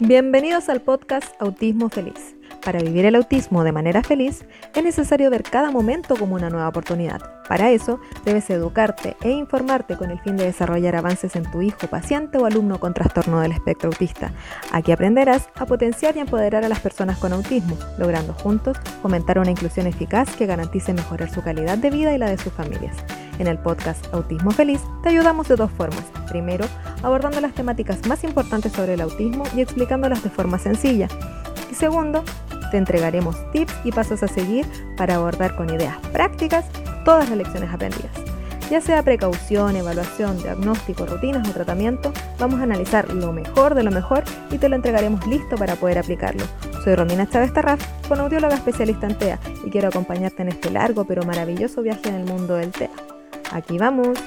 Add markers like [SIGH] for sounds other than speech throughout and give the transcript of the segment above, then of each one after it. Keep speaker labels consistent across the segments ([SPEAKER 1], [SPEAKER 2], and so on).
[SPEAKER 1] Bienvenidos al podcast Autismo Feliz. Para vivir el autismo de manera feliz es necesario ver cada momento como una nueva oportunidad. Para eso debes educarte e informarte con el fin de desarrollar avances en tu hijo, paciente o alumno con trastorno del espectro autista. Aquí aprenderás a potenciar y empoderar a las personas con autismo, logrando juntos fomentar una inclusión eficaz que garantice mejorar su calidad de vida y la de sus familias. En el podcast Autismo Feliz te ayudamos de dos formas. Primero, abordando las temáticas más importantes sobre el autismo y explicándolas de forma sencilla. Y segundo, te entregaremos tips y pasos a seguir para abordar con ideas prácticas todas las lecciones aprendidas. Ya sea precaución, evaluación, diagnóstico, rutinas o tratamiento, vamos a analizar lo mejor de lo mejor y te lo entregaremos listo para poder aplicarlo. Soy Romina Chávez Tarraf, audióloga especialista en TEA y quiero acompañarte en este largo pero maravilloso viaje en el mundo del TEA. Aquí vamos.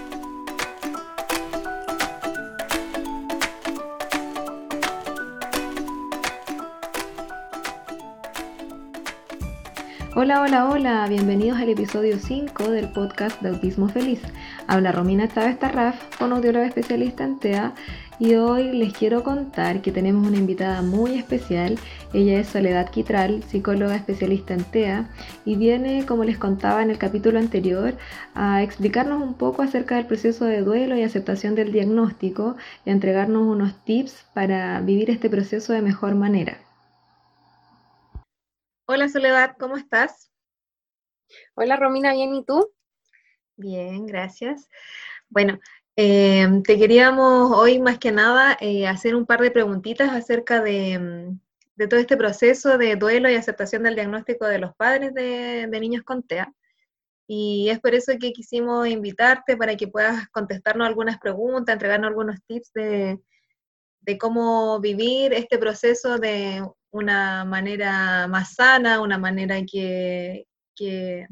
[SPEAKER 1] Hola, hola, hola, bienvenidos al episodio 5 del podcast de Autismo Feliz. Habla Romina Chávez Tarraf, audióloga especialista en TEA y hoy les quiero contar que tenemos una invitada muy especial. Ella es Soledad Quitral, psicóloga especialista en TEA y viene, como les contaba en el capítulo anterior, a explicarnos un poco acerca del proceso de duelo y aceptación del diagnóstico y a entregarnos unos tips para vivir este proceso de mejor manera. Hola Soledad, ¿cómo estás?
[SPEAKER 2] Hola Romina, bien, ¿y tú?
[SPEAKER 1] Bien, gracias. Bueno, eh, te queríamos hoy más que nada eh, hacer un par de preguntitas acerca mm, de, todo este proceso de duelo y aceptación del diagnóstico de los padres de, niños con TEA. Y es por eso que quisimos invitarte para que puedas contestarnos algunas preguntas, entregarnos algunos tips de, cómo vivir este proceso de una manera más sana, una manera que, que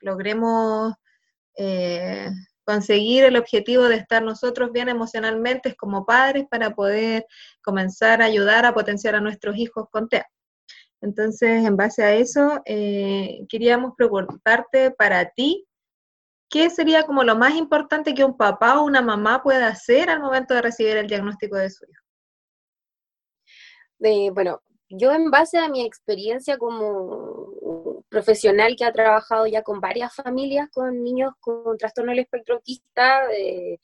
[SPEAKER 1] logremos eh, conseguir el objetivo de estar nosotros bien emocionalmente como padres para poder comenzar a ayudar a potenciar a nuestros hijos con TEA. Entonces, en base a eso, eh, queríamos preguntarte para ti, ¿qué sería como lo más importante que un papá o una mamá pueda hacer al momento de recibir el diagnóstico de su hijo?
[SPEAKER 2] Eh, bueno, yo en base a mi experiencia como profesional que ha trabajado ya con varias familias con niños con trastorno del espectro autista, eh,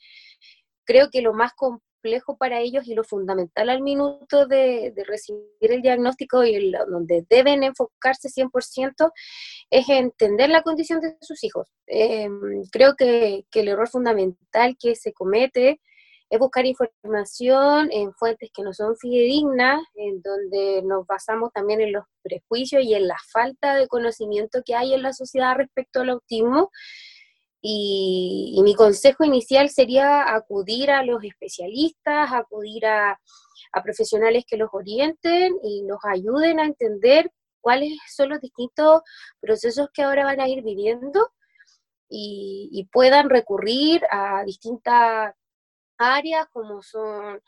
[SPEAKER 2] creo que lo más complejo para ellos y lo fundamental al minuto de, recibir el diagnóstico y donde deben enfocarse 100% es entender la condición de sus hijos. Eh, creo que el error fundamental que se comete es buscar información en fuentes que no son fidedignas, en donde nos basamos también en los prejuicios y en la falta de conocimiento que hay en la sociedad respecto al autismo. Y, mi consejo inicial sería acudir a los especialistas, acudir a, profesionales que los orienten y los ayuden a entender cuáles son los distintos procesos que ahora van a ir viviendo y puedan recurrir a distintas áreas como son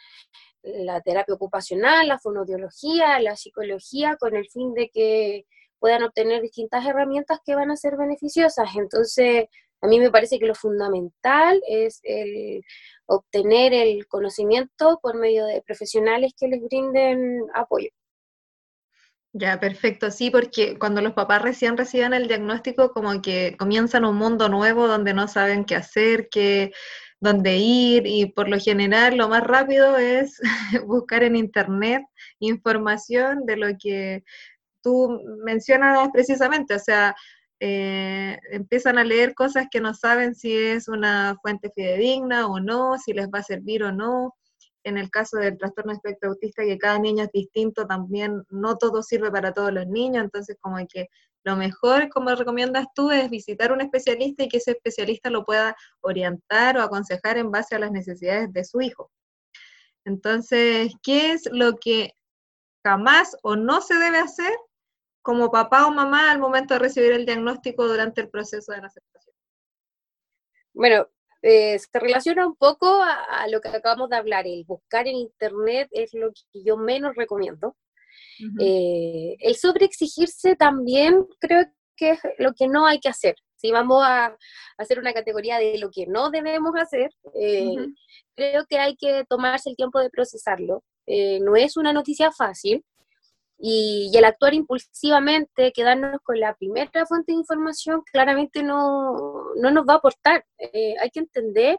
[SPEAKER 2] la terapia ocupacional, la fonodiología, la psicología, con el fin de que puedan obtener distintas herramientas que van a ser beneficiosas. Entonces, a mí me parece que lo fundamental es el obtener el conocimiento por medio de profesionales que les brinden apoyo.
[SPEAKER 1] Ya, perfecto, sí, porque cuando los papás recién reciben el diagnóstico, como que comienzan un mundo nuevo donde no saben qué hacer, qué, dónde ir y por lo general lo más rápido es [LAUGHS] buscar en internet información de lo que tú mencionas precisamente, o sea, eh, empiezan a leer cosas que no saben si es una fuente fidedigna o no, si les va a servir o no. En el caso del trastorno espectro autista, que cada niño es distinto, también no todo sirve para todos los niños, entonces como que lo mejor, como recomiendas tú, es visitar un especialista y que ese especialista lo pueda orientar o aconsejar en base a las necesidades de su hijo. Entonces, ¿qué es lo que jamás o no se debe hacer como papá o mamá al momento de recibir el diagnóstico durante el proceso de la aceptación?
[SPEAKER 2] Bueno, eh, se relaciona un poco a, lo que acabamos de hablar. El buscar en Internet es lo que yo menos recomiendo. Eh, el sobreexigirse también creo que es lo que no hay que hacer. Si vamos a hacer una categoría de lo que no debemos hacer, eh, creo que hay que tomarse el tiempo de procesarlo. eh, no es una noticia fácil. Y, el actuar impulsivamente, quedarnos con la primera fuente de información, claramente no, no nos va a aportar. Eh, hay que entender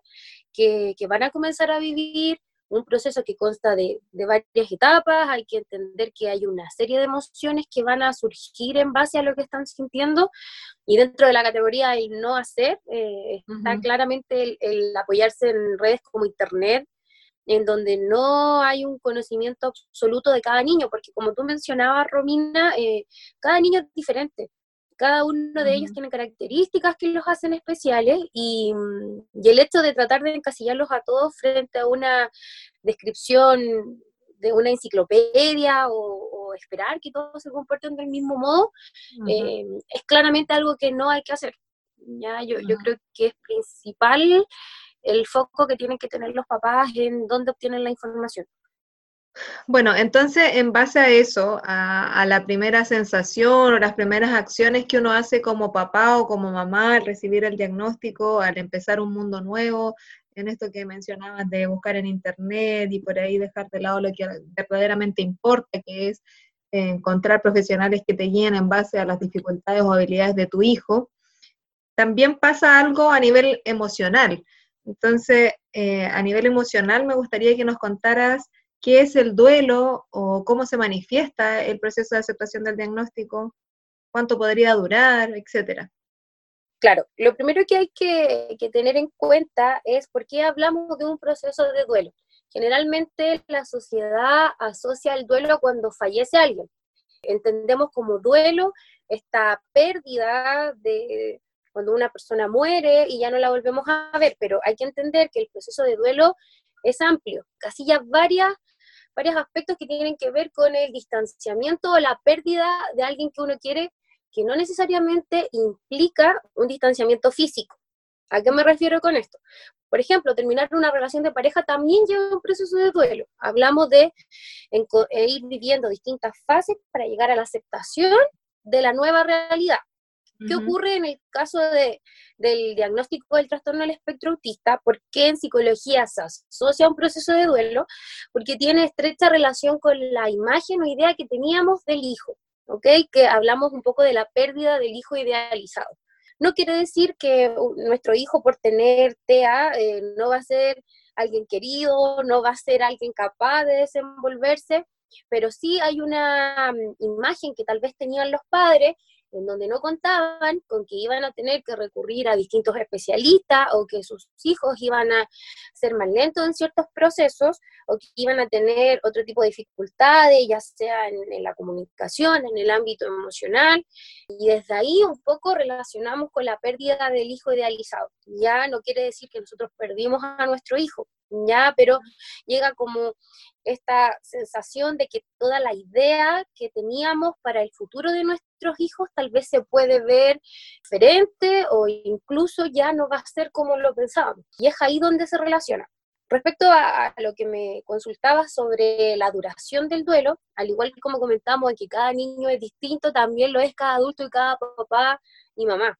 [SPEAKER 2] que, que, van a comenzar a vivir un proceso que consta de, de, varias etapas, hay que entender que hay una serie de emociones que van a surgir en base a lo que están sintiendo y dentro de la categoría del no hacer eh, está claramente el, el, apoyarse en redes como Internet, en donde no hay un conocimiento absoluto de cada niño, porque como tú mencionabas, Romina, eh, cada niño es diferente. Cada uno de ellos tiene características que los hacen especiales y, y, el hecho de tratar de encasillarlos a todos frente a una descripción de una enciclopedia o, esperar que todos se comporten del mismo modo, eh, es claramente algo que no hay que hacer. ¿ya? Yo, yo creo que es principal el foco que tienen que tener los papás en dónde obtienen la información.
[SPEAKER 1] Bueno, entonces en base a eso, a, la primera sensación o las primeras acciones que uno hace como papá o como mamá al recibir el diagnóstico, al empezar un mundo nuevo, en esto que mencionabas de buscar en internet y por ahí dejar de lado lo que verdaderamente importa, que es encontrar profesionales que te guíen en base a las dificultades o habilidades de tu hijo, también pasa algo a nivel emocional. Entonces, eh, a nivel emocional me gustaría que nos contaras qué es el duelo o cómo se manifiesta el proceso de aceptación del diagnóstico, cuánto podría durar, etcétera.
[SPEAKER 2] Claro, lo primero que hay que, que, tener en cuenta es por qué hablamos de un proceso de duelo. Generalmente la sociedad asocia el duelo cuando fallece alguien. Entendemos como duelo esta pérdida de, cuando una persona muere y ya no la volvemos a ver, pero hay que entender que el proceso de duelo es amplio, casi ya varias, varios aspectos que tienen que ver con el distanciamiento o la pérdida de alguien que uno quiere, que no necesariamente implica un distanciamiento físico. ¿A qué me refiero con esto? Por ejemplo, terminar una relación de pareja también lleva un proceso de duelo. Hablamos de eh, ir viviendo distintas fases para llegar a la aceptación de la nueva realidad. ¿Qué ocurre en el caso de, del diagnóstico del trastorno del espectro autista? ¿Por qué en psicología se asocia a un proceso de duelo? Porque tiene estrecha relación con la imagen o idea que teníamos del hijo, ¿ok? Que hablamos un poco de la pérdida del hijo idealizado. No quiere decir que nuestro hijo por tener TEA eh, no va a ser alguien querido, no va a ser alguien capaz de desenvolverse, pero sí hay una mm, imagen que tal vez tenían los padres en donde no contaban con que iban a tener que recurrir a distintos especialistas o que sus hijos iban a ser más lentos en ciertos procesos o que iban a tener otro tipo de dificultades, ya sea en, en la comunicación, en el ámbito emocional. Y desde ahí un poco relacionamos con la pérdida del hijo idealizado. Ya no quiere decir que nosotros perdimos a nuestro hijo, ya, pero llega como esta sensación de que toda la idea que teníamos para el futuro de nuestros hijos tal vez se puede ver diferente o incluso ya no va a ser como lo pensábamos. Y es ahí donde se relaciona. Respecto a, lo que me consultaba sobre la duración del duelo, al igual que como comentamos que cada niño es distinto, también lo es cada adulto y cada papá y mamá.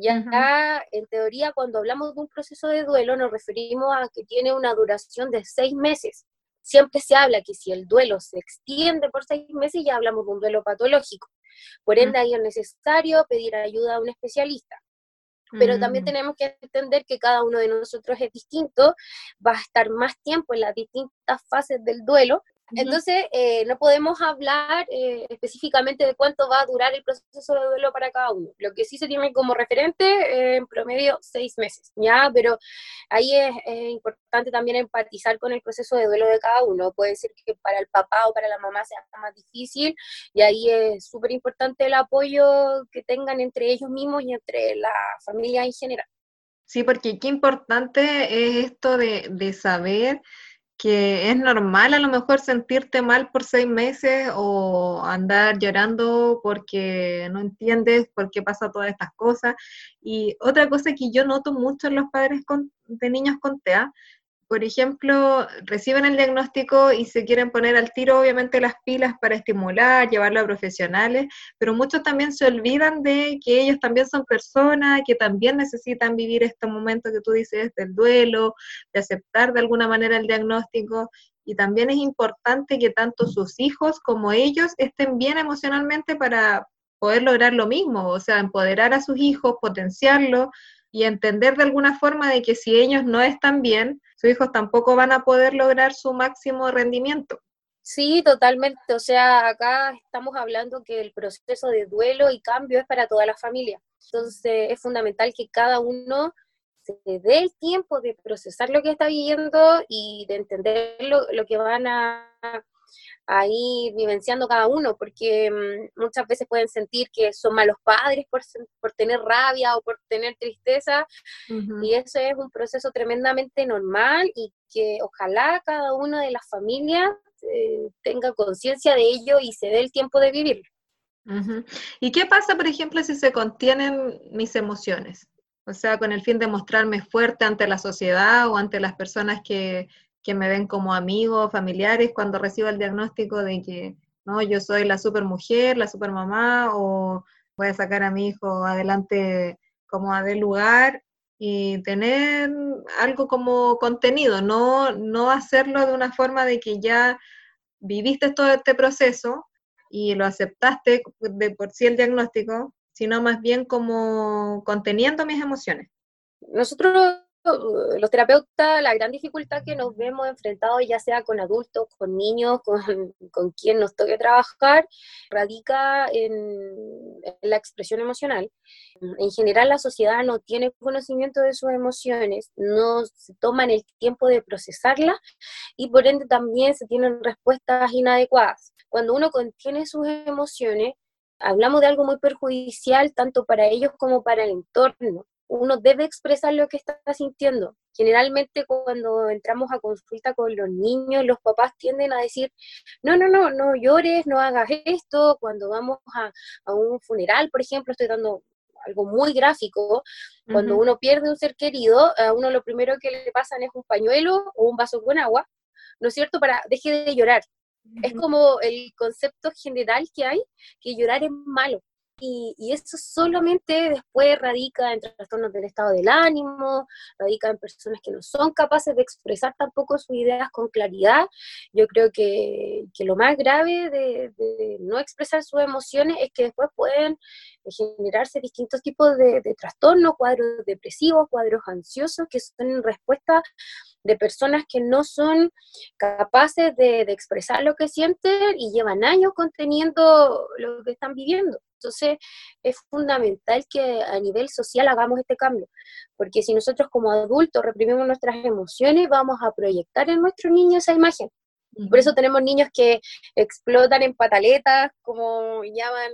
[SPEAKER 2] Ya en teoría, cuando hablamos de un proceso de duelo, nos referimos a que tiene una duración de seis meses. Siempre se habla que si el duelo se extiende por seis meses, ya hablamos de un duelo patológico. Por ende, ahí es necesario pedir ayuda a un especialista. Pero también mm. tenemos que entender que cada uno de nosotros es distinto, va a estar más tiempo en las distintas fases del duelo entonces, eh, no podemos hablar eh, específicamente de cuánto va a durar el proceso de duelo para cada uno. Lo que sí se tiene como referente, eh, en promedio, seis meses, ¿ya? Pero ahí es, importante también empatizar con el proceso de duelo de cada uno. Puede ser que para el papá o para la mamá sea más difícil, y ahí es súper importante el apoyo que tengan entre ellos mismos y entre la familia en general.
[SPEAKER 1] Sí, porque qué importante es esto de, de saber que es normal a lo mejor sentirte mal por seis meses o andar llorando porque no entiendes por qué pasa todas estas cosas. Y otra cosa que yo noto mucho en los padres de niños con TEA, por ejemplo, reciben el diagnóstico y se quieren poner al tiro, obviamente, las pilas para estimular, llevarlo a profesionales, pero muchos también se olvidan de que ellos también son personas, que también necesitan vivir este momento que tú dices del duelo, de aceptar de alguna manera el diagnóstico. Y también es importante que tanto sus hijos como ellos estén bien emocionalmente para poder lograr lo mismo, o sea, empoderar a sus hijos, potenciarlo y entender de alguna forma de que si ellos no están bien, sus hijos tampoco van a poder lograr su máximo rendimiento.
[SPEAKER 2] Sí, totalmente. O sea, acá estamos hablando que el proceso de duelo y cambio es para toda la familia. Entonces, es fundamental que cada uno se dé el tiempo de procesar lo que está viviendo y de entender lo que van a ahí vivenciando cada uno, porque mm, muchas veces pueden sentir que son malos padres por, por tener rabia o por tener tristeza, y eso es un proceso tremendamente normal y que ojalá cada una de las familias eh, tenga conciencia de ello y se dé el tiempo de vivirlo.
[SPEAKER 1] ¿Y qué pasa, por ejemplo, si se contienen mis emociones? O sea, con el fin de mostrarme fuerte ante la sociedad o ante las personas que, que me ven como amigos, familiares, cuando recibo el diagnóstico de que no, yo soy la super mujer, la super mamá, o voy a sacar a mi hijo adelante como a del lugar y tener algo como contenido, no, no hacerlo de una forma de que ya viviste todo este proceso y lo aceptaste de por sí el diagnóstico, sino más bien como conteniendo mis emociones.
[SPEAKER 2] Nosotros los terapeutas, la gran dificultad que nos vemos enfrentados, ya sea con adultos, con niños, [LAUGHS] con, con quien nos toque trabajar, radica en, la expresión emocional. En general, la sociedad no tiene conocimiento de sus emociones, no se toman el tiempo de procesarlas y por ende también se tienen respuestas inadecuadas. Cuando uno contiene sus emociones, hablamos de algo muy perjudicial tanto para ellos como para el entorno uno debe expresar lo que está sintiendo. Generalmente cuando entramos a consulta con los niños, los papás tienden a decir, no, no, no, no llores, no hagas esto. Cuando vamos a, un funeral, por ejemplo, estoy dando algo muy gráfico, cuando uno pierde un ser querido, a uno lo primero que le pasan es un pañuelo o un vaso con agua, ¿no es cierto? Para deje de llorar. Es como el concepto general que hay, que llorar es malo. Y, eso solamente después radica en trastornos del estado del ánimo, radica en personas que no son capaces de expresar tampoco sus ideas con claridad. Yo creo que, lo más grave de, de, no expresar sus emociones es que después pueden generarse distintos tipos de, trastornos, cuadros depresivos, cuadros ansiosos, que son respuesta de personas que no son capaces de, expresar lo que sienten y llevan años conteniendo lo que están viviendo. Entonces, es fundamental que a nivel social hagamos este cambio, porque si nosotros como adultos reprimimos nuestras emociones, vamos a proyectar en nuestro niño esa imagen. Por eso tenemos niños que explotan en pataletas, como llaman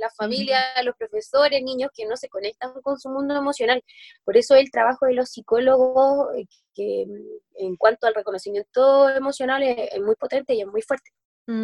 [SPEAKER 2] la familia, los profesores, niños que no se conectan con su mundo emocional. Por eso el trabajo de los psicólogos, eh, que mm, en cuanto al reconocimiento emocional es, muy potente y es muy fuerte,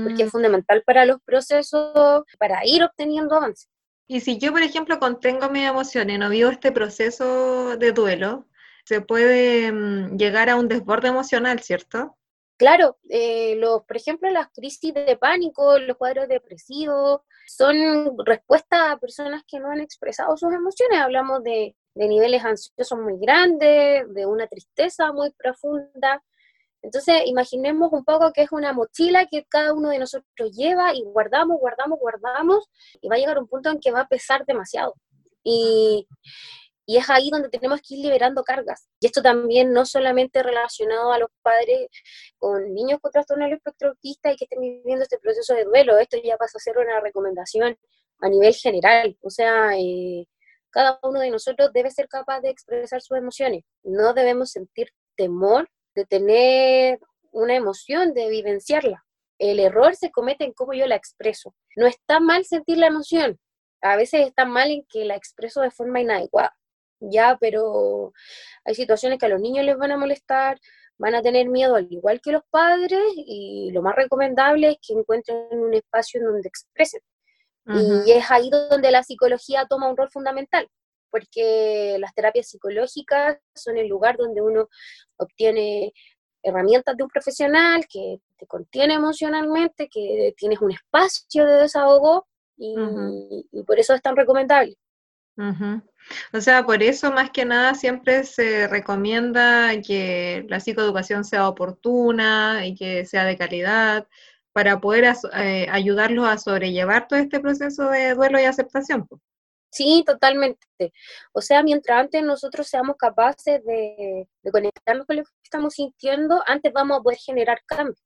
[SPEAKER 2] porque es mm. fundamental para los procesos, para ir obteniendo avances.
[SPEAKER 1] Y si yo, por ejemplo, contengo mis emociones, no vivo este proceso de duelo, se puede mm, llegar a un desborde emocional, ¿cierto?
[SPEAKER 2] Claro, eh, los, por ejemplo, las crisis de pánico, los cuadros depresivos, son respuestas a personas que no han expresado sus emociones. Hablamos de, niveles ansiosos muy grandes, de una tristeza muy profunda. Entonces, imaginemos un poco que es una mochila que cada uno de nosotros lleva y guardamos, guardamos, guardamos, y va a llegar un punto en que va a pesar demasiado. Y, es ahí donde tenemos que ir liberando cargas. Y esto también no solamente relacionado a los padres con niños con trastorno del espectro autista y que estén viviendo este proceso de duelo, esto ya pasa a ser una recomendación a nivel general. O sea, eh, cada uno de nosotros debe ser capaz de expresar sus emociones. No debemos sentir temor de tener una emoción, de vivenciarla. El error se comete en cómo yo la expreso. No está mal sentir la emoción, a veces está mal en que la expreso de forma inadecuada ya, pero hay situaciones que a los niños les van a molestar, van a tener miedo al igual que los padres y lo más recomendable es que encuentren un espacio en donde expresen. Y es ahí donde la psicología toma un rol fundamental, porque las terapias psicológicas son el lugar donde uno obtiene herramientas de un profesional que te contiene emocionalmente, que tienes un espacio de desahogo y, por eso es tan recomendable.
[SPEAKER 1] O sea, por eso más que nada siempre se recomienda que la psicoeducación sea oportuna y que sea de calidad para poder eh, ayudarlos a sobrellevar todo este proceso de duelo y aceptación.
[SPEAKER 2] Sí, totalmente. O sea, mientras antes nosotros seamos capaces de, conectarnos con lo que estamos sintiendo, antes vamos a poder generar cambios.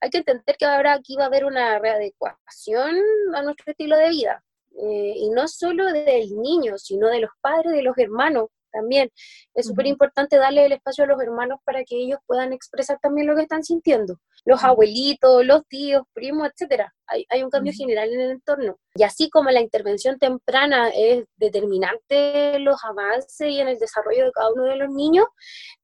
[SPEAKER 2] Hay que entender que ahora aquí va a haber una readecuación a nuestro estilo de vida. Eh, y no solo del niño, sino de los padres, de los hermanos también. Es súper importante darle el espacio a los hermanos para que ellos puedan expresar también lo que están sintiendo. Los abuelitos, los tíos, primos, etcétera. Hay, hay un cambio general en el entorno. Y así como la intervención temprana es determinante en los avances y en el desarrollo de cada uno de los niños,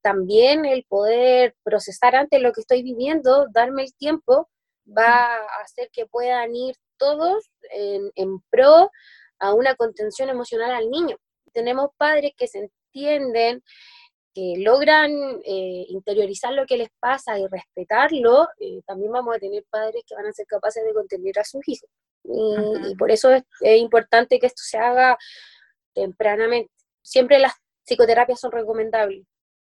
[SPEAKER 2] también el poder procesar antes lo que estoy viviendo, darme el tiempo, va a hacer que puedan ir todos en, en pro a una contención emocional al niño tenemos padres que se entienden, que logran eh, interiorizar lo que les pasa y respetarlo, eh, también vamos a tener padres que van a ser capaces de contener a sus hijos. Y, por eso es, importante que esto se haga tempranamente. Siempre las psicoterapias son recomendables.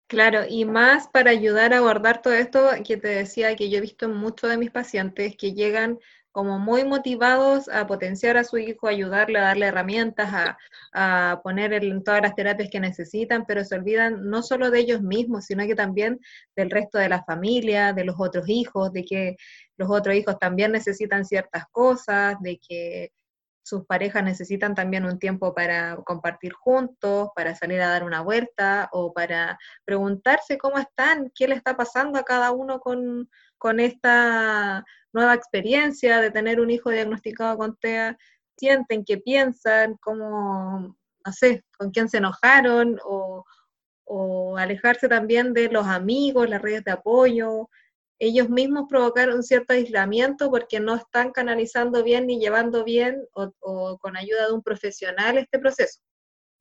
[SPEAKER 1] Claro, y más para ayudar a abordar todo esto que te decía que yo he visto en muchos de mis pacientes que llegan como muy motivados a potenciar a su hijo, a ayudarle, a darle herramientas, a, a poner en todas las terapias que necesitan, pero se olvidan no solo de ellos mismos, sino que también del resto de la familia, de los otros hijos, de que los otros hijos también necesitan ciertas cosas, de que sus parejas necesitan también un tiempo para compartir juntos, para salir a dar una vuelta o para preguntarse cómo están, qué le está pasando a cada uno con, con esta nueva experiencia de tener un hijo diagnosticado con TEA, sienten, qué piensan, cómo, no sé, con quién se enojaron o, alejarse también de los amigos, las redes de apoyo. Ellos mismos provocaron cierto aislamiento porque no están canalizando bien ni llevando bien o, con ayuda de un profesional este proceso.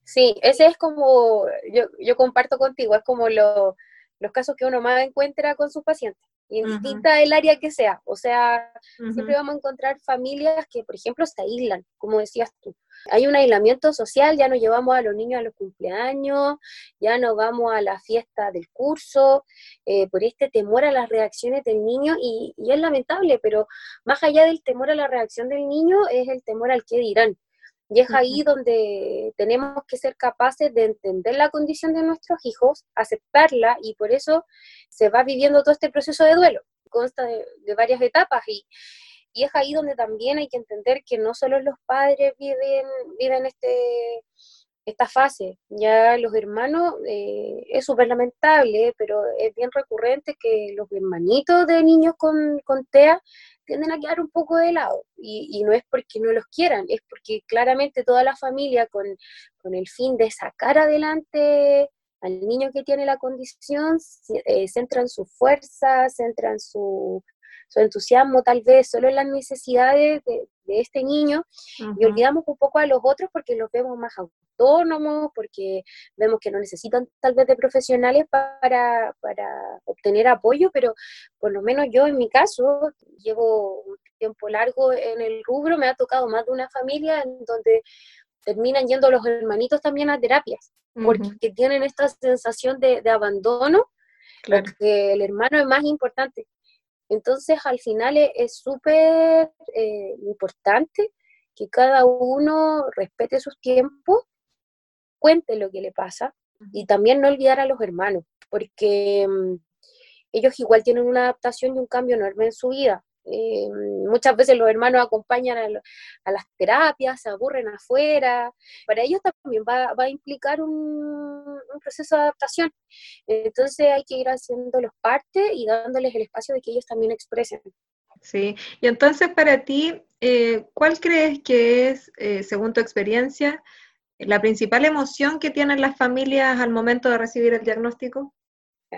[SPEAKER 2] Sí, ese es como, yo, yo comparto contigo, es como los casos que uno más encuentra con sus pacientes indistinta el área que sea. O sea, siempre vamos a encontrar familias que, por ejemplo, se aíslan, como decías tú. Hay un aislamiento social, ya no llevamos a los niños a los cumpleaños, ya no vamos a la fiesta del curso, eh, por este temor a las reacciones del niño, y, y es lamentable, pero más allá del temor a la reacción del niño, es el temor al que dirán. Y es ahí donde tenemos que ser capaces de entender la condición de nuestros hijos, aceptarla y por eso se va viviendo todo este proceso de duelo. Consta de, varias etapas y, y, es ahí donde también hay que entender que no solo los padres viven, viven este, esta fase, ya los hermanos, eh, es súper lamentable, pero es bien recurrente que los hermanitos de niños con, con TEA tienden a quedar un poco de lado. Y, no es porque no los quieran, es porque claramente toda la familia con, el fin de sacar adelante al niño que tiene la condición, eh, centran su fuerza, centran su, su entusiasmo tal vez solo en las necesidades de, este niño y olvidamos un poco a los otros porque los vemos más autónomos, porque vemos que no necesitan tal vez de profesionales para, para obtener apoyo, pero por lo menos yo en mi caso llevo un tiempo largo en el rubro, me ha tocado más de una familia en donde terminan yendo los hermanitos también a terapias, porque tienen esta sensación de, abandono, porque el hermano es más importante. Entonces, al final e, es súper eh, importante que cada uno respete sus tiempos, cuente lo que le pasa y también no olvidar a los hermanos, porque mm, ellos igual tienen una adaptación y un cambio enorme en su vida. Eh, muchas veces los hermanos acompañan a, las terapias, se aburren afuera. Para ellos también va, a implicar un, proceso de adaptación. Entonces hay que ir haciéndolos parte y dándoles el espacio de que ellos también expresen.
[SPEAKER 1] Sí, y entonces para ti, eh, ¿cuál crees que es, eh, según tu experiencia, la principal emoción que tienen las familias al momento de recibir el diagnóstico?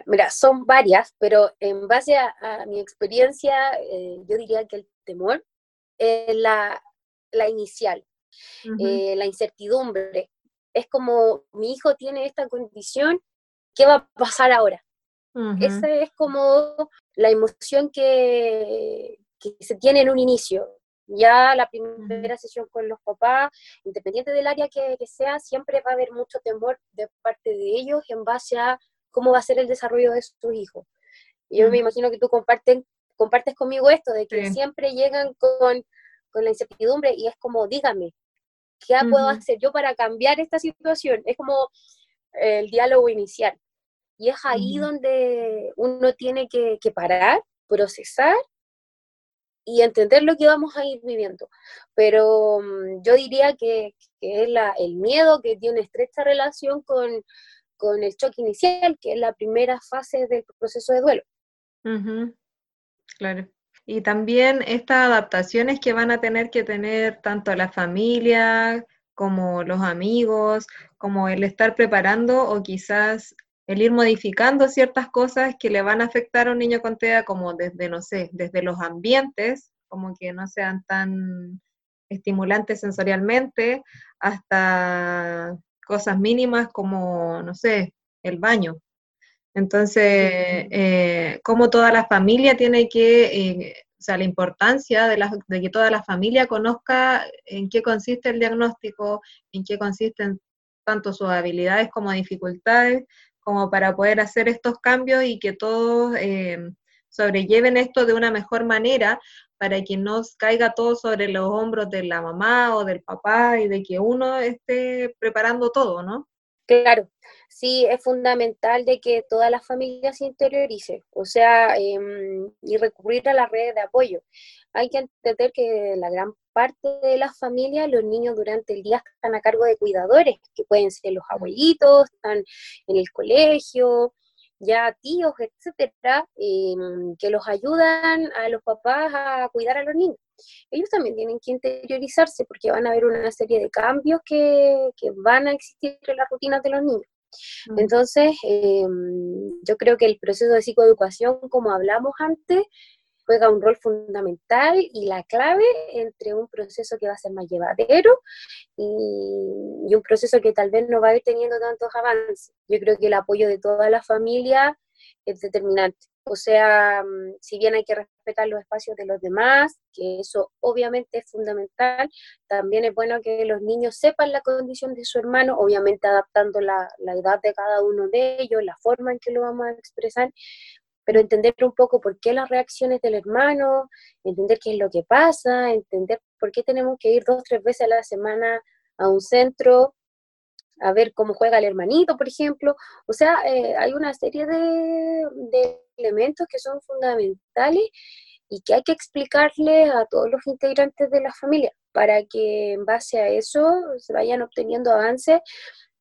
[SPEAKER 2] Mira, son varias, pero en base a, mi experiencia, eh, yo diría que el temor es la, inicial, eh, la incertidumbre, es como, mi hijo tiene esta condición, ¿qué va a pasar ahora? Esa es como la emoción que, que se tiene en un inicio. Ya la primera sesión con los papás, independiente del área que, sea, siempre va a haber mucho temor de parte de ellos en base a cómo va a ser el desarrollo de sus hijos. Yo me imagino que tú comparten, compartes conmigo esto, de que siempre llegan con, con, la incertidumbre y es como, dígame, ¿qué puedo hacer yo para cambiar esta situación? Es como el diálogo inicial. Y es ahí donde uno tiene que, que parar, procesar y entender lo que vamos a ir viviendo. Pero mm, yo diría que, es la, el miedo que tiene estrecha relación con, con, el choque inicial, que es la primera fase del proceso de duelo.
[SPEAKER 1] Claro. Y también estas adaptaciones que van a tener que tener tanto la familia como los amigos, como el estar preparando o quizás el ir modificando ciertas cosas que le van a afectar a un niño con TEA, como desde, no sé, desde los ambientes, como que no sean tan estimulantes sensorialmente, hasta cosas mínimas como, no sé, el baño. Entonces, eh, como toda la familia tiene que, eh, o sea, la importancia de, de que toda la familia conozca en qué consiste el diagnóstico, en qué consisten tanto sus habilidades como dificultades, como para poder hacer estos cambios y que todos eh, sobrelleven esto de una mejor manera para que no caiga todo sobre los hombros de la mamá o del papá y de que uno esté preparando todo, ¿no?
[SPEAKER 2] Claro, sí, es fundamental de que toda la familia se interiorice, o sea, em, y recurrir a las redes de apoyo. Hay que entender que la gran parte de la familia, los niños durante el día están a cargo de cuidadores, que pueden ser los abuelitos, están en el colegio, ya tíos, etcétera, em, que los ayudan a los papás a cuidar a los niños ellos también tienen que interiorizarse porque van a haber una serie de cambios que, van a existir en las rutinas de los niños. Mm. Entonces, em, yo creo que el proceso de psicoeducación, como hablamos antes, juega un rol fundamental y la clave entre un proceso que va a ser más llevadero y, un proceso que tal vez no va a ir teniendo tantos avances. Yo creo que el apoyo de toda la familia es determinante. O sea, mm, si bien hay que respetar los espacios de los demás, que eso obviamente es fundamental, también es bueno que los niños sepan la condición de su hermano, obviamente adaptando la, edad de cada uno de ellos, la forma en que lo vamos a expresar, pero entender un poco por qué las reacciones del hermano, entender qué es lo que pasa, entender por qué tenemos que ir dos, tres veces a la semana a un centro a ver cómo juega el hermanito, por ejemplo. O sea, eh, hay una serie de, elementos que son fundamentales y que hay que explicarle a todos los integrantes de la familia para que en base a eso se vayan obteniendo avances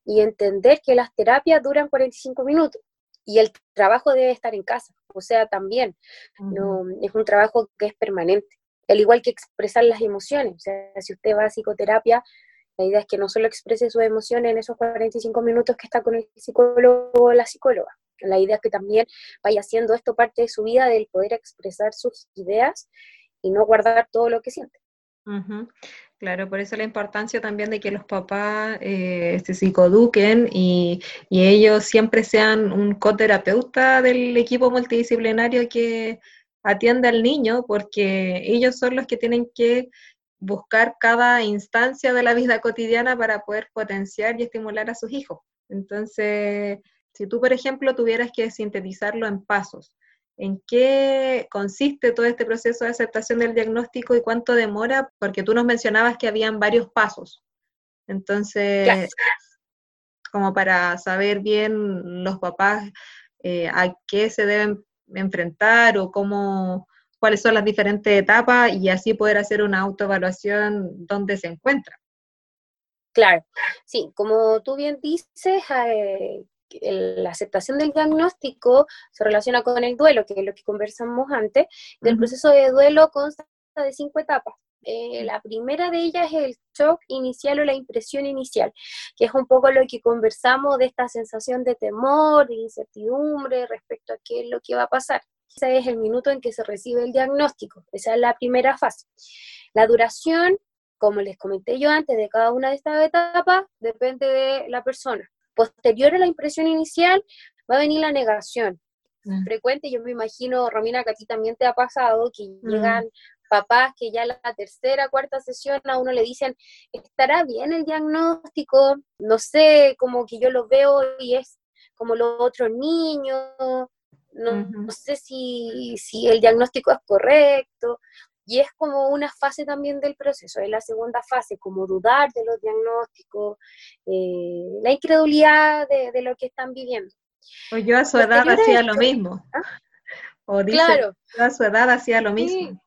[SPEAKER 2] y entender que las terapias duran 45 minutos y el trabajo debe estar en casa, o sea, también no, es un trabajo que es permanente, al igual que expresar las emociones, o sea, si usted va a psicoterapia, la idea es que no solo exprese sus emociones en esos 45 minutos que está con el psicólogo o la psicóloga. La idea es que también vaya haciendo esto parte de su vida, del poder expresar sus ideas y no guardar todo lo que siente.
[SPEAKER 1] Claro, por eso la importancia también de que los papás eh, se psicoeduquen y, y, ellos siempre sean un coterapeuta del equipo multidisciplinario que atiende al niño, porque ellos son los que tienen que buscar cada instancia de la vida cotidiana para poder potenciar y estimular a sus hijos. Entonces, si tú, por ejemplo, tuvieras que sintetizarlo en pasos, ¿en qué consiste todo este proceso de aceptación del diagnóstico y cuánto demora? Porque tú nos mencionabas que habían varios pasos. Entonces, como para saber bien los papás eh, a qué se deben enfrentar o cómo cuáles son las diferentes etapas y así poder hacer una autoevaluación donde se encuentra.
[SPEAKER 2] Claro, sí, como tú bien dices, eh, la aceptación del diagnóstico se relaciona con el duelo, que es lo que conversamos antes. El proceso de duelo consta de cinco etapas. Eh, la primera de ellas es el shock inicial o la impresión inicial, que es un poco lo que conversamos de esta sensación de temor, de incertidumbre respecto a qué es lo que va a pasar. Ese es el minuto en que se recibe el diagnóstico. Esa es la primera fase. La duración como les comenté yo antes, de cada una de estas etapas depende de la persona. Posterior a la impresión inicial va a venir la negación. Mm. Frecuente, yo me imagino, Romina, que a ti también te ha pasado, que mm. llegan papás que ya la tercera, cuarta sesión a uno le dicen, ¿estará bien el diagnóstico? No sé, como que yo lo veo y es como los otros niños, no, sé si, si, el diagnóstico es correcto. Y es como una fase también del proceso, es la segunda fase, como dudar de los diagnósticos, eh, la incredulidad de, lo que están viviendo.
[SPEAKER 1] O yo a su edad hacía lo mismo. ¿Ah? O dice, claro. yo a su edad hacía lo mismo.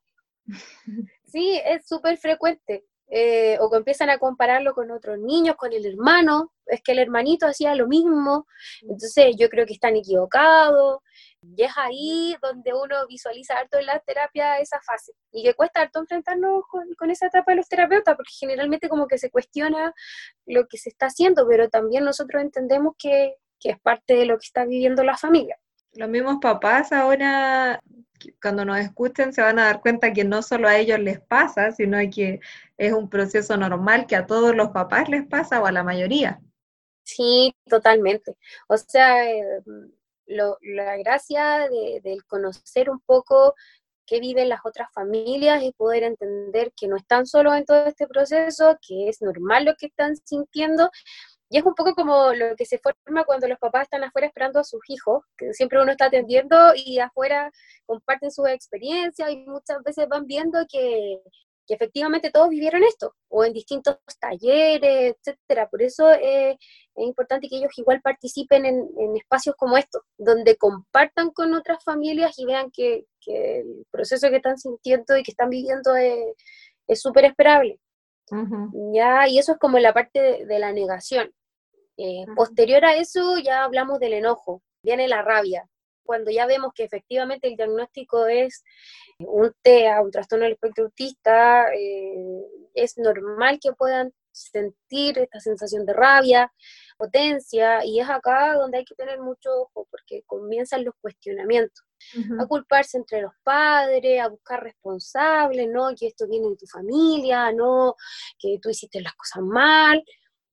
[SPEAKER 2] Sí, es súper frecuente. Eh, o que empiezan a compararlo con otros niños, con el hermano, es que el hermanito hacía lo mismo, entonces yo creo que están equivocados, y es ahí donde uno visualiza harto en la terapia esa fase, y que cuesta harto enfrentarnos con, esa etapa de los terapeutas, porque generalmente como que se cuestiona lo que se está haciendo, pero también nosotros entendemos que, que es parte de lo que está viviendo la familia.
[SPEAKER 1] Los mismos papás ahora cuando nos escuchen se van a dar cuenta que no solo a ellos les pasa, sino que es un proceso normal que a todos los papás les pasa o a la mayoría.
[SPEAKER 2] Sí, totalmente. O sea, eh, la gracia de, del conocer un poco qué viven las otras familias y poder entender que no están solos en todo este proceso, que es normal lo que están sintiendo. Y es un poco como lo que se forma cuando los papás están afuera esperando a sus hijos, que siempre uno está atendiendo y afuera comparten sus experiencias y muchas veces van viendo que, efectivamente todos vivieron esto, o en distintos talleres, etcétera. Por eso es importante que ellos igual participen en, espacios como estos, donde compartan con otras familias y vean que, el proceso que están sintiendo y que están viviendo es súper esperable. Ya, y eso es como la parte de la negación. Eh, posterior a eso ya hablamos del enojo, viene la rabia. Cuando ya vemos que efectivamente el diagnóstico es un TEA, un trastorno del espectro autista, eh, es normal que puedan sentir esta sensación de rabia, potencia, y es acá donde hay que tener mucho ojo, porque comienzan los cuestionamientos. A culparse entre los padres, a buscar responsables, no, que esto viene de tu familia, no, que tú hiciste las cosas mal,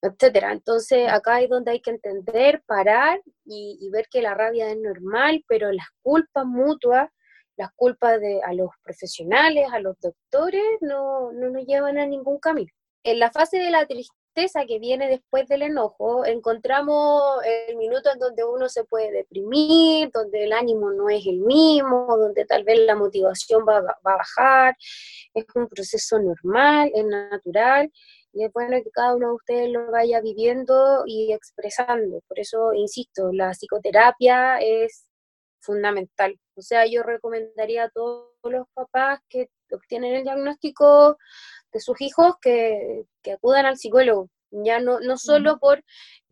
[SPEAKER 2] etcétera. Entonces acá es donde hay que entender, parar y, ver que la rabia es normal, pero las culpas mutuas, las culpas de, a los profesionales, a los doctores, no, no nos llevan a ningún camino. En la fase de la tristeza que viene después del enojo, encontramos el minuto en donde uno se puede deprimir, donde el ánimo no es el mismo, donde tal vez la motivación va, va a bajar, es un proceso normal, es natural, y es bueno que cada uno de ustedes lo vaya viviendo y expresando. Por eso, insisto, la psicoterapia es fundamental. O sea, yo recomendaría a todos los papás que obtienen el diagnóstico de sus hijos que, acudan al psicólogo, ya no, no solo por,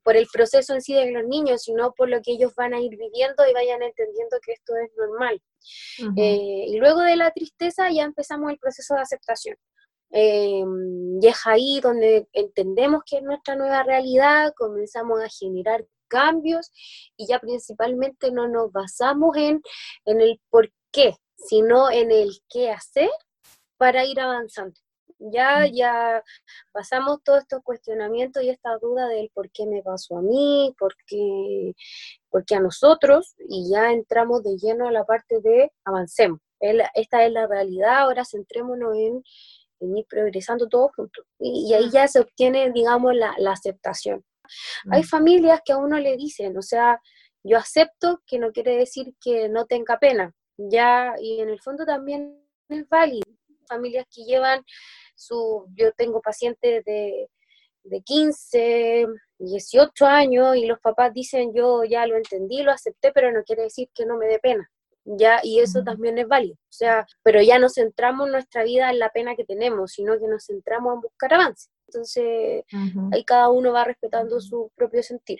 [SPEAKER 2] por el proceso en sí de los niños, sino por lo que ellos van a ir viviendo y vayan entendiendo que esto es normal. Eh, y luego de la tristeza ya empezamos el proceso de aceptación. Eh, y es ahí donde entendemos que es nuestra nueva realidad, comenzamos a generar cambios y ya principalmente no nos basamos en, en el por qué, sino en el qué hacer para ir avanzando. Ya, mm. ya pasamos todos estos cuestionamientos y esta duda del por qué me pasó a mí, por qué, por qué a nosotros, y ya entramos de lleno a la parte de avancemos. Esta es la realidad, ahora centrémonos en ir progresando todos juntos. Y, ahí ya se obtiene, digamos, la, aceptación. Hay mm. familias que a uno le dicen, o sea, yo acepto que no quiere decir que no tenga pena, ya, y en el fondo también es válido. Familias que llevan su, yo tengo pacientes de, de 15, 18 años y los papás dicen, yo ya lo entendí, lo acepté, pero no quiere decir que no me dé pena ya y eso también es válido. O sea, pero ya no centramos nuestra vida en la pena que tenemos, sino que nos centramos en buscar avance. Entonces, ahí cada uno va respetando su propio sentir.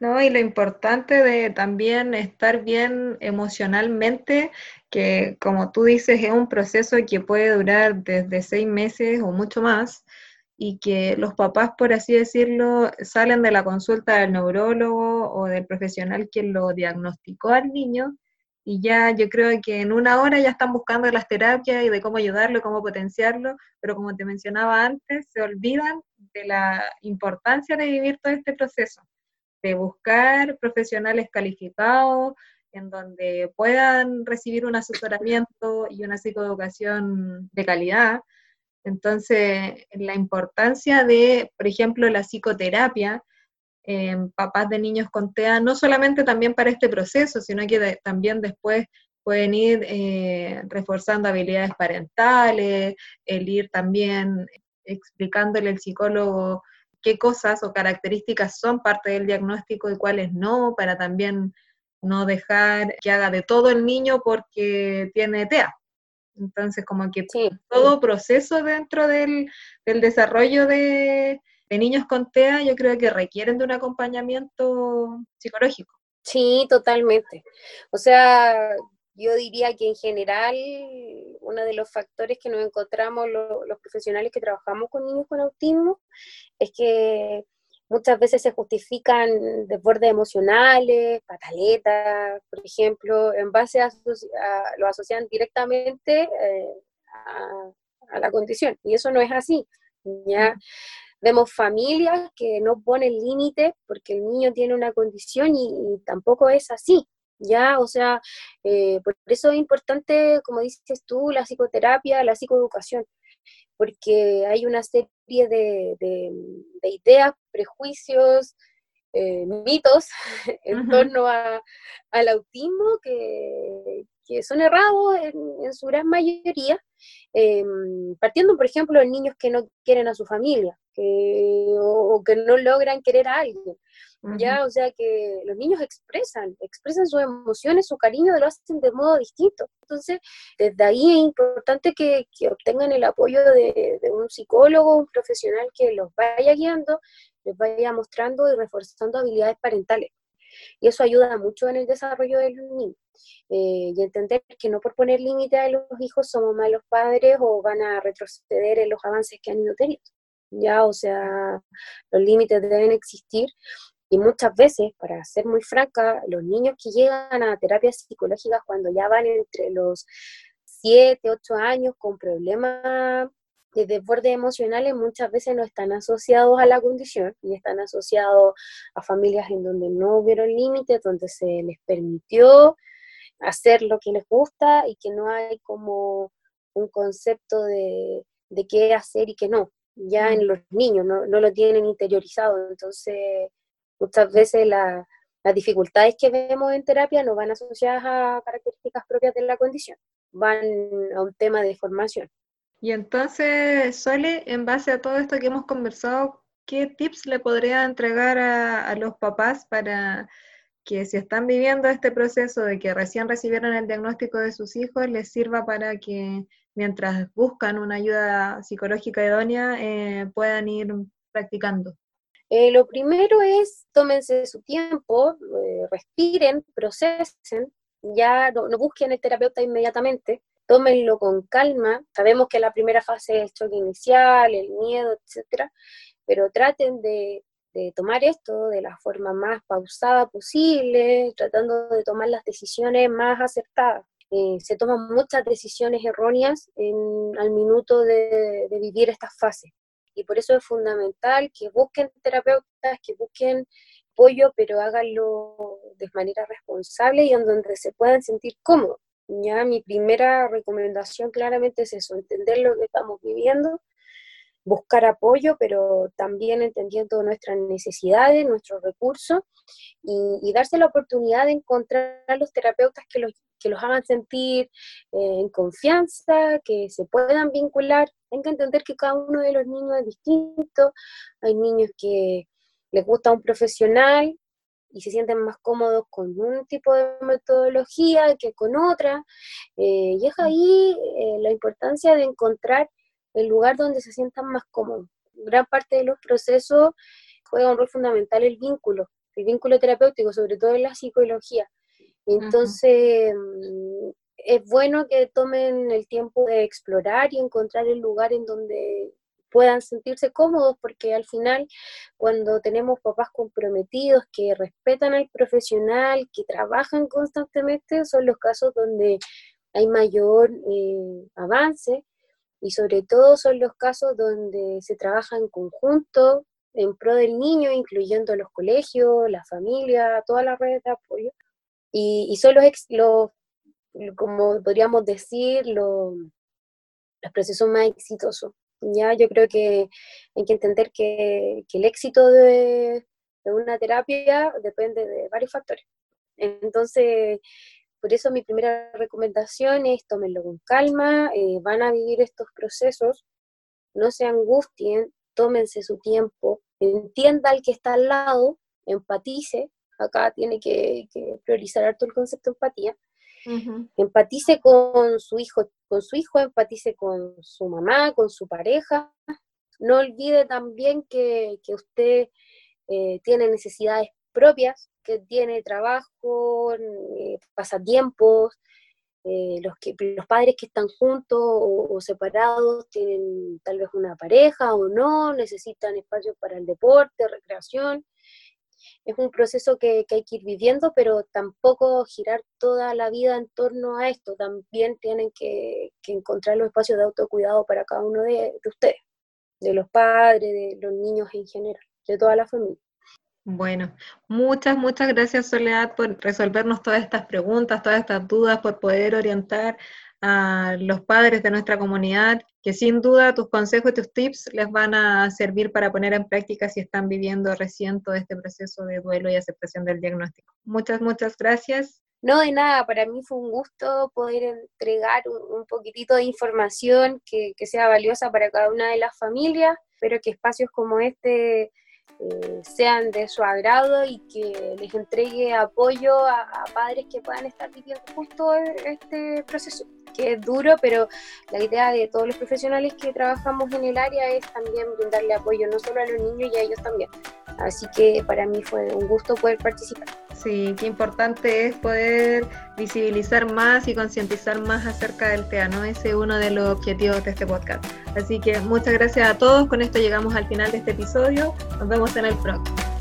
[SPEAKER 1] No, y lo importante de también estar bien emocionalmente, que como tú dices, es un proceso que puede durar desde seis meses o mucho más, y que los papás, por así decirlo, salen de la consulta del neurólogo o del profesional que lo diagnosticó al niño y ya yo creo que en una hora ya están buscando las terapias y de cómo ayudarlo, cómo potenciarlo, pero como te mencionaba antes, se olvidan de la importancia de vivir todo este proceso, de buscar profesionales calificados, en donde puedan recibir un asesoramiento y una psicoeducación de calidad. Entonces, la importancia de, por ejemplo, la psicoterapia, en papás de niños con TEA, no solamente también para este proceso, sino que también después pueden ir eh, reforzando habilidades parentales, el ir también explicándole al psicólogo qué cosas o características son parte del diagnóstico y cuáles no, para también no dejar que haga de todo el niño porque tiene TEA. Entonces, como que todo proceso dentro del, desarrollo de, niños con TEA, yo creo que requieren de un acompañamiento psicológico.
[SPEAKER 2] Sí, totalmente. O sea, yo diría que en general uno de los factores que nos encontramos los profesionales que trabajamos con niños con autismo es que muchas veces se justifican desbordes emocionales, pataletas, por ejemplo, en base a, lo asocian directamente eh, a, la condición. Y eso no es así. Ya vemos familias que no ponen límite porque el niño tiene una condición y, tampoco es así. Ya, o sea, eh, por eso es importante, como dices tú, la psicoterapia, la psicoeducación porque hay una serie de, ideas, prejuicios, eh, mitos [LAUGHS] en torno al autismo que, son errados en, su gran mayoría, em, partiendo, por ejemplo, de niños que no quieren a su familia o, que no logran querer a alguien. ¿ya? O sea que los niños expresan, expresan sus emociones, su cariño, lo hacen de modo distinto. Entonces, desde ahí es importante que, obtengan el apoyo de, un psicólogo, un profesional que los vaya guiando, les vaya mostrando y reforzando habilidades parentales. Y eso ayuda mucho en el desarrollo de los niños. Eh, y entender que no por poner límite a los hijos somos malos padres o van a retroceder en los avances que han ido teniendo. Ya, o sea, los límites deben existir y muchas veces, para ser muy franca, los niños que llegan a terapias psicológicas cuando ya van entre los 7, 8 años con problemas de desborde emocionales, muchas veces no están asociados a la condición y están asociados a familias en donde no hubieron límites, donde se les permitió hacer lo que les gusta y que no hay como un concepto de, de qué hacer y qué no. Ya en los niños no, no lo tienen interiorizado, entonces Muchas veces las dificultades que vemos en terapia no van asociadas a características propias de la condición, van a un tema de formación.
[SPEAKER 1] Y entonces, Sole, en base a todo esto que hemos conversado, ¿qué tips le podría entregar a, los papás para que si están viviendo este proceso de que recién recibieron el diagnóstico de sus hijos, les sirva para que mientras buscan una ayuda psicológica idónea eh, puedan ir practicando?
[SPEAKER 2] Eh, lo primero es tómense su tiempo, eh, respiren, procesen, ya no, busquen el terapeuta inmediatamente, tómenlo con calma. Sabemos que la primera fase es el choque inicial, el miedo, etcétera, pero traten de, tomar esto de la forma más pausada posible, tratando de tomar las decisiones más acertadas. Eh, se toman muchas decisiones erróneas al minuto de, de vivir estas fases y por eso es fundamental que busquen terapeutas, que busquen apoyo, pero háganlo de manera responsable y en donde se puedan sentir cómodos. Ya mi primera recomendación claramente es eso, entender lo que estamos viviendo, buscar apoyo, pero también entendiendo nuestras necesidades, nuestros recursos y, darse la oportunidad de encontrar a los terapeutas que los, que los hagan sentir eh, en confianza, que se puedan vincular. Hay que entender que cada uno de los niños es distinto. Hay niños que les gusta un profesional y se sienten más cómodos con un tipo de metodología que con otra. Eh, y es ahí eh, la importancia de encontrar el lugar donde se sientan más cómodos. Gran parte de los procesos juega un rol fundamental el vínculo, el vínculo terapéutico, sobre todo en la psicología. Entonces, es bueno que tomen el tiempo de explorar y encontrar el lugar en donde puedan sentirse cómodos, porque al final cuando tenemos papás comprometidos que respetan al profesional, que trabajan constantemente, son los casos donde hay mayor eh, avance y sobre todo son los casos donde se trabaja en conjunto en pro del niño, incluyendo los colegios, la familia, todas las redes de apoyo. Y, son los, como podríamos decir, los, los procesos más exitosos. Ya, yo creo que hay que entender que, el éxito de, una terapia depende de varios factores. Entonces, por eso mi primera recomendación es tómenlo con calma, eh, van a vivir estos procesos, no se angustien, tómense su tiempo, entienda al que está al lado, empatice, acá tiene que, priorizar harto el concepto de empatía, empatice con su hijo, con su hijo, empatice con su mamá, con su pareja, no olvide también que, usted eh, tiene necesidades propias, que tiene trabajo, eh, pasatiempos, eh, los, que, los padres que están juntos o, separados tienen tal vez una pareja o no, necesitan espacio para el deporte, recreación. Es un proceso que, hay que ir viviendo, pero tampoco girar toda la vida en torno a esto. También tienen que, encontrar los espacios de autocuidado para cada uno de ustedes, de los padres, de los niños en general, de toda la familia.
[SPEAKER 1] Bueno, muchas, muchas gracias Soledad por resolvernos todas estas preguntas, todas estas dudas, por poder orientar a los padres de nuestra comunidad, que sin duda tus consejos y tus tips les van a servir para poner en práctica si están viviendo recién todo este proceso de duelo y aceptación del diagnóstico. Muchas, muchas gracias.
[SPEAKER 2] No, de nada, para mí fue un gusto poder entregar un, poquitito de información que, que sea valiosa para cada una de las familias. Espero que espacios como este eh, sean de su agrado y que les entregue apoyo a, padres que puedan estar viviendo justo este proceso, que es duro, pero la idea de todos los profesionales que trabajamos en el área es también brindarle apoyo no solo a los niños y a ellos también. Así que para mí fue un gusto poder participar.
[SPEAKER 1] Sí, qué importante es poder visibilizar más y concientizar más acerca del TEA, ¿no? Ese es uno de los objetivos de este podcast. Así que muchas gracias a todos, con esto llegamos al final de este episodio, nos vemos en el próximo.